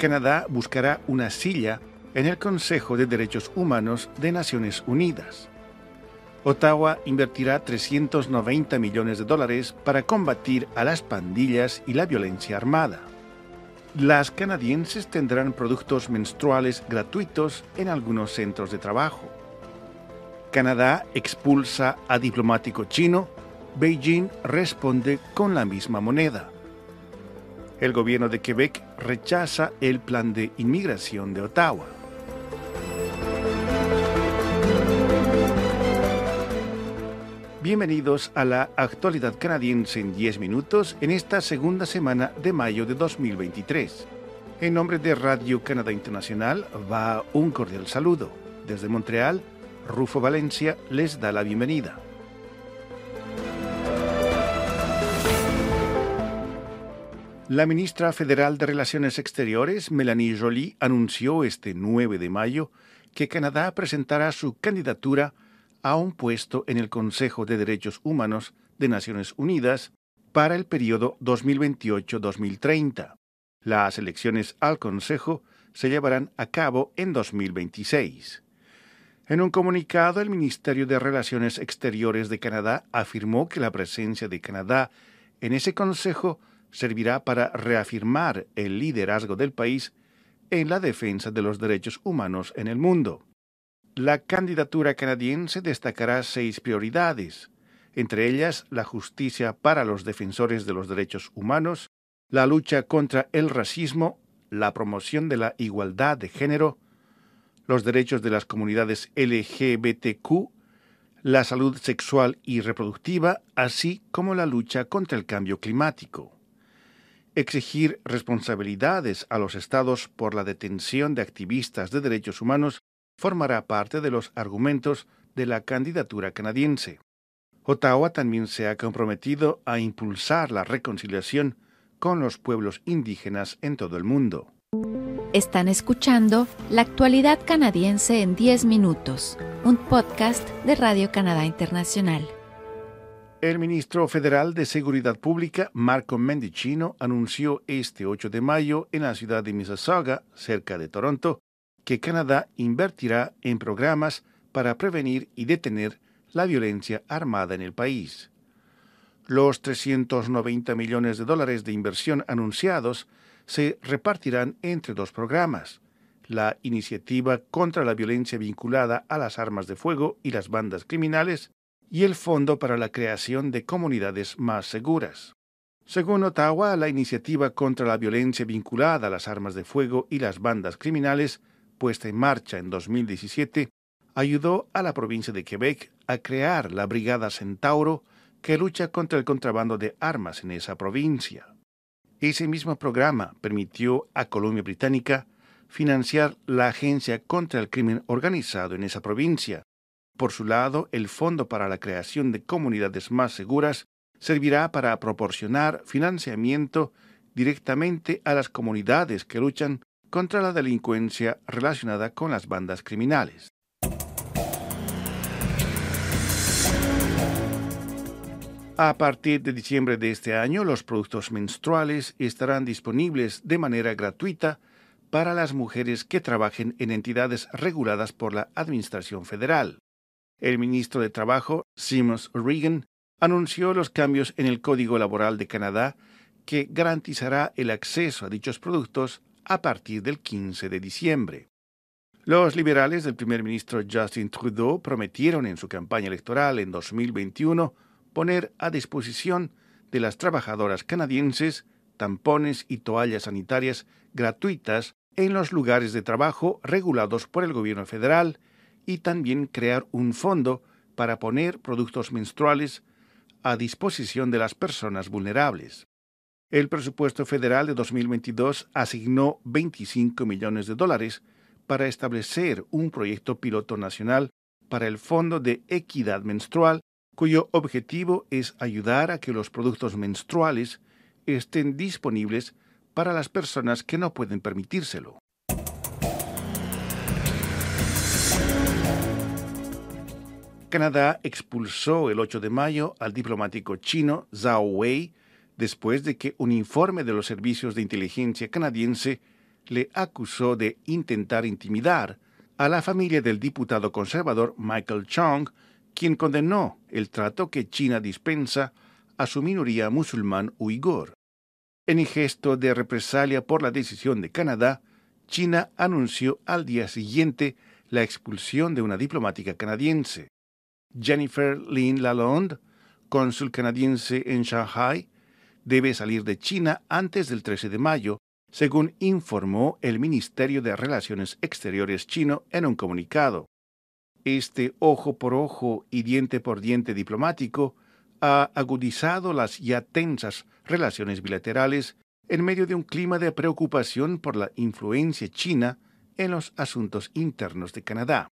Canadá buscará una silla en el Consejo de Derechos Humanos de Naciones Unidas. Ottawa invertirá 390 millones de dólares para combatir a las pandillas y la violencia armada. Las canadienses tendrán productos menstruales gratuitos en algunos centros de trabajo. Canadá expulsa a diplomático chino. Beijing responde con la misma moneda. El gobierno de Quebec rechaza el plan de inmigración de Ottawa. Bienvenidos a la actualidad canadiense en 10 minutos en esta segunda semana de mayo de 2023. En nombre de Radio Canadá Internacional va un cordial saludo. Desde Montreal, Rufo Valencia les da la bienvenida. La ministra federal de Relaciones Exteriores, Melanie Joly, anunció este 9 de mayo que Canadá presentará su candidatura a un puesto en el Consejo de Derechos Humanos de Naciones Unidas para el periodo 2028-2030. Las elecciones al Consejo se llevarán a cabo en 2026. En un comunicado, el Ministerio de Relaciones Exteriores de Canadá afirmó que la presencia de Canadá en ese Consejo servirá para reafirmar el liderazgo del país en la defensa de los derechos humanos en el mundo. La candidatura canadiense destacará seis prioridades, entre ellas la justicia para los defensores de los derechos humanos, la lucha contra el racismo, la promoción de la igualdad de género, los derechos de las comunidades LGBTQ, la salud sexual y reproductiva, así como la lucha contra el cambio climático. Exigir responsabilidades a los estados por la detención de activistas de derechos humanos formará parte de los argumentos de la candidatura canadiense. Ottawa también se ha comprometido a impulsar la reconciliación con los pueblos indígenas en todo el mundo. Están escuchando La actualidad canadiense en 10 minutos, un podcast de Radio Canadá Internacional. El ministro federal de Seguridad Pública, Marco Mendicino, anunció este 8 de mayo en la ciudad de Mississauga, cerca de Toronto, que Canadá invertirá en programas para prevenir y detener la violencia armada en el país. Los 390 millones de dólares de inversión anunciados se repartirán entre dos programas, la Iniciativa contra la Violencia vinculada a las armas de fuego y las bandas criminales y el Fondo para la Creación de Comunidades Más Seguras. Según Ottawa, la Iniciativa contra la Violencia vinculada a las armas de fuego y las bandas criminales puesta en marcha en 2017, ayudó a la provincia de Quebec a crear la Brigada Centauro que lucha contra el contrabando de armas en esa provincia. Ese mismo programa permitió a Colombia Británica financiar la Agencia contra el Crimen Organizado en esa provincia. Por su lado, el Fondo para la Creación de Comunidades Más Seguras servirá para proporcionar financiamiento directamente a las comunidades que luchan contra la delincuencia relacionada con las bandas criminales. A partir de diciembre de este año, los productos menstruales estarán disponibles de manera gratuita para las mujeres que trabajen en entidades reguladas por la Administración Federal. El ministro de Trabajo, Seamus Regan, anunció los cambios en el Código Laboral de Canadá que garantizará el acceso a dichos productos a partir del 15 de diciembre. Los liberales del primer ministro Justin Trudeau prometieron en su campaña electoral en 2021 poner a disposición de las trabajadoras canadienses tampones y toallas sanitarias gratuitas en los lugares de trabajo regulados por el gobierno federal y también crear un fondo para poner productos menstruales a disposición de las personas vulnerables. El presupuesto federal de 2022 asignó 25 millones de dólares para establecer un proyecto piloto nacional para el Fondo de Equidad Menstrual, cuyo objetivo es ayudar a que los productos menstruales estén disponibles para las personas que no pueden permitírselo. Canadá expulsó el 8 de mayo al diplomático chino Zhao Wei después de que un informe de los servicios de inteligencia canadiense le acusó de intentar intimidar a la familia del diputado conservador Michael Chong, quien condenó el trato que China dispensa a su minoría musulmán uigur. En gesto de represalia por la decisión de Canadá, China anunció al día siguiente la expulsión de una diplomática canadiense. Jennifer Lynn Lalonde, cónsul canadiense en Shanghai, debe salir de China antes del 13 de mayo, según informó el Ministerio de Relaciones Exteriores chino en un comunicado. Este ojo por ojo y diente por diente diplomático ha agudizado las ya tensas relaciones bilaterales en medio de un clima de preocupación por la influencia china en los asuntos internos de Canadá.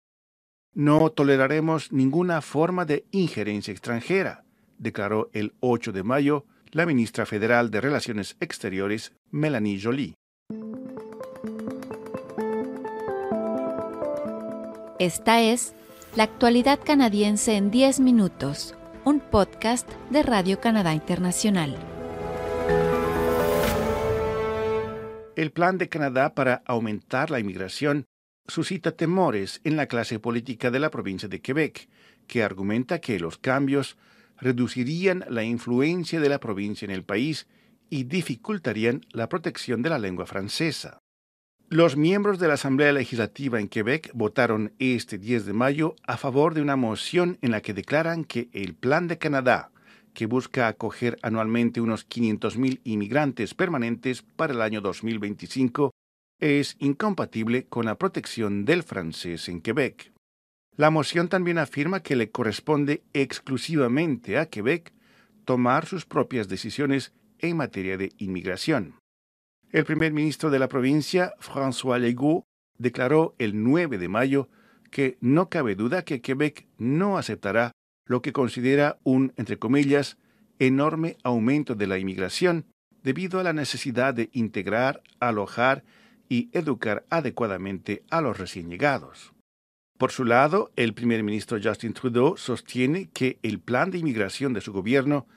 No toleraremos ninguna forma de injerencia extranjera, declaró el 8 de mayo la ministra federal de Relaciones Exteriores, Melanie Jolie. Esta es La actualidad canadiense en 10 minutos, un podcast de Radio Canadá Internacional. El plan de Canadá para aumentar la inmigración suscita temores en la clase política de la provincia de Quebec, que argumenta que los cambios reducirían la influencia de la provincia en el país y dificultarían la protección de la lengua francesa. Los miembros de la Asamblea Legislativa en Quebec votaron este 10 de mayo a favor de una moción en la que declaran que el Plan de Canadá, que busca acoger anualmente unos 500.000 inmigrantes permanentes para el año 2025, es incompatible con la protección del francés en Quebec. La moción también afirma que le corresponde exclusivamente a Quebec tomar sus propias decisiones en materia de inmigración. El primer ministro de la provincia, François Legault, declaró el 9 de mayo que no cabe duda que Quebec no aceptará lo que considera un, entre comillas, enorme aumento de la inmigración debido a la necesidad de integrar, alojar y educar adecuadamente a los recién llegados. Por su lado, el primer ministro Justin Trudeau sostiene que el plan de inmigración de su gobierno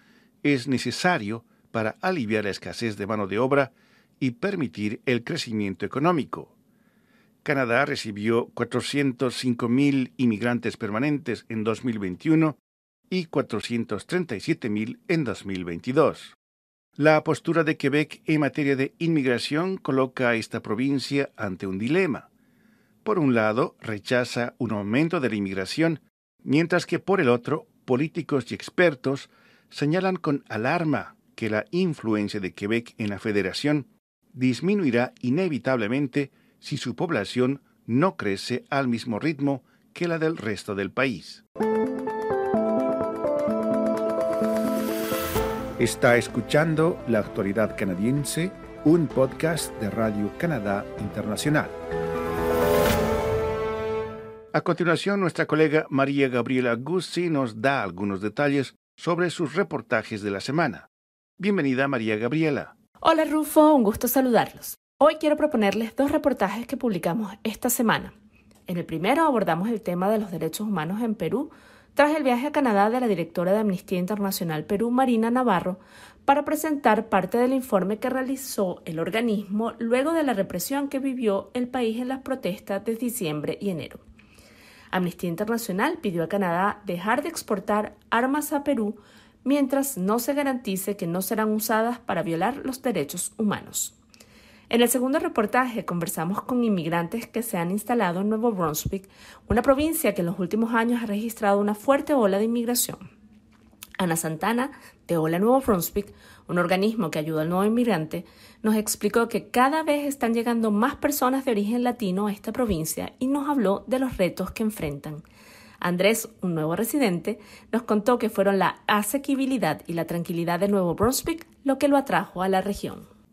es necesario para aliviar la escasez de mano de obra y permitir el crecimiento económico. Canadá recibió 405.000 inmigrantes permanentes en 2021 y 437.000 en 2022. La postura de Quebec en materia de inmigración coloca a esta provincia ante un dilema por un lado, rechaza un aumento de la inmigración, mientras que por el otro, políticos y expertos señalan con alarma que la influencia de Quebec en la federación disminuirá inevitablemente si su población no crece al mismo ritmo que la del resto del país. Está escuchando La Actualidad Canadiense, un podcast de Radio Canadá Internacional. A continuación, nuestra colega María Gabriela Guzzi nos da algunos detalles sobre sus reportajes de la semana. Bienvenida, María Gabriela. Hola, Rufo, un gusto saludarlos. Hoy quiero proponerles dos reportajes que publicamos esta semana. En el primero abordamos el tema de los derechos humanos en Perú tras el viaje a Canadá de la directora de Amnistía Internacional Perú, Marina Navarro, para presentar parte del informe que realizó el organismo luego de la represión que vivió el país en las protestas de diciembre y enero. Amnistía Internacional pidió a Canadá dejar de exportar armas a Perú mientras no se garantice que no serán usadas para violar los derechos humanos. En el segundo reportaje conversamos con inmigrantes que se han instalado en Nuevo Brunswick, una provincia que en los últimos años ha registrado una fuerte ola de inmigración. Ana Santana, de Hola Nuevo Brunswick, un organismo que ayuda al nuevo inmigrante, nos explicó que cada vez están llegando más personas de origen latino a esta provincia y nos habló de los retos que enfrentan. Andrés, un nuevo residente, nos contó que fueron la asequibilidad y la tranquilidad de Nuevo Brunswick lo que lo atrajo a la región.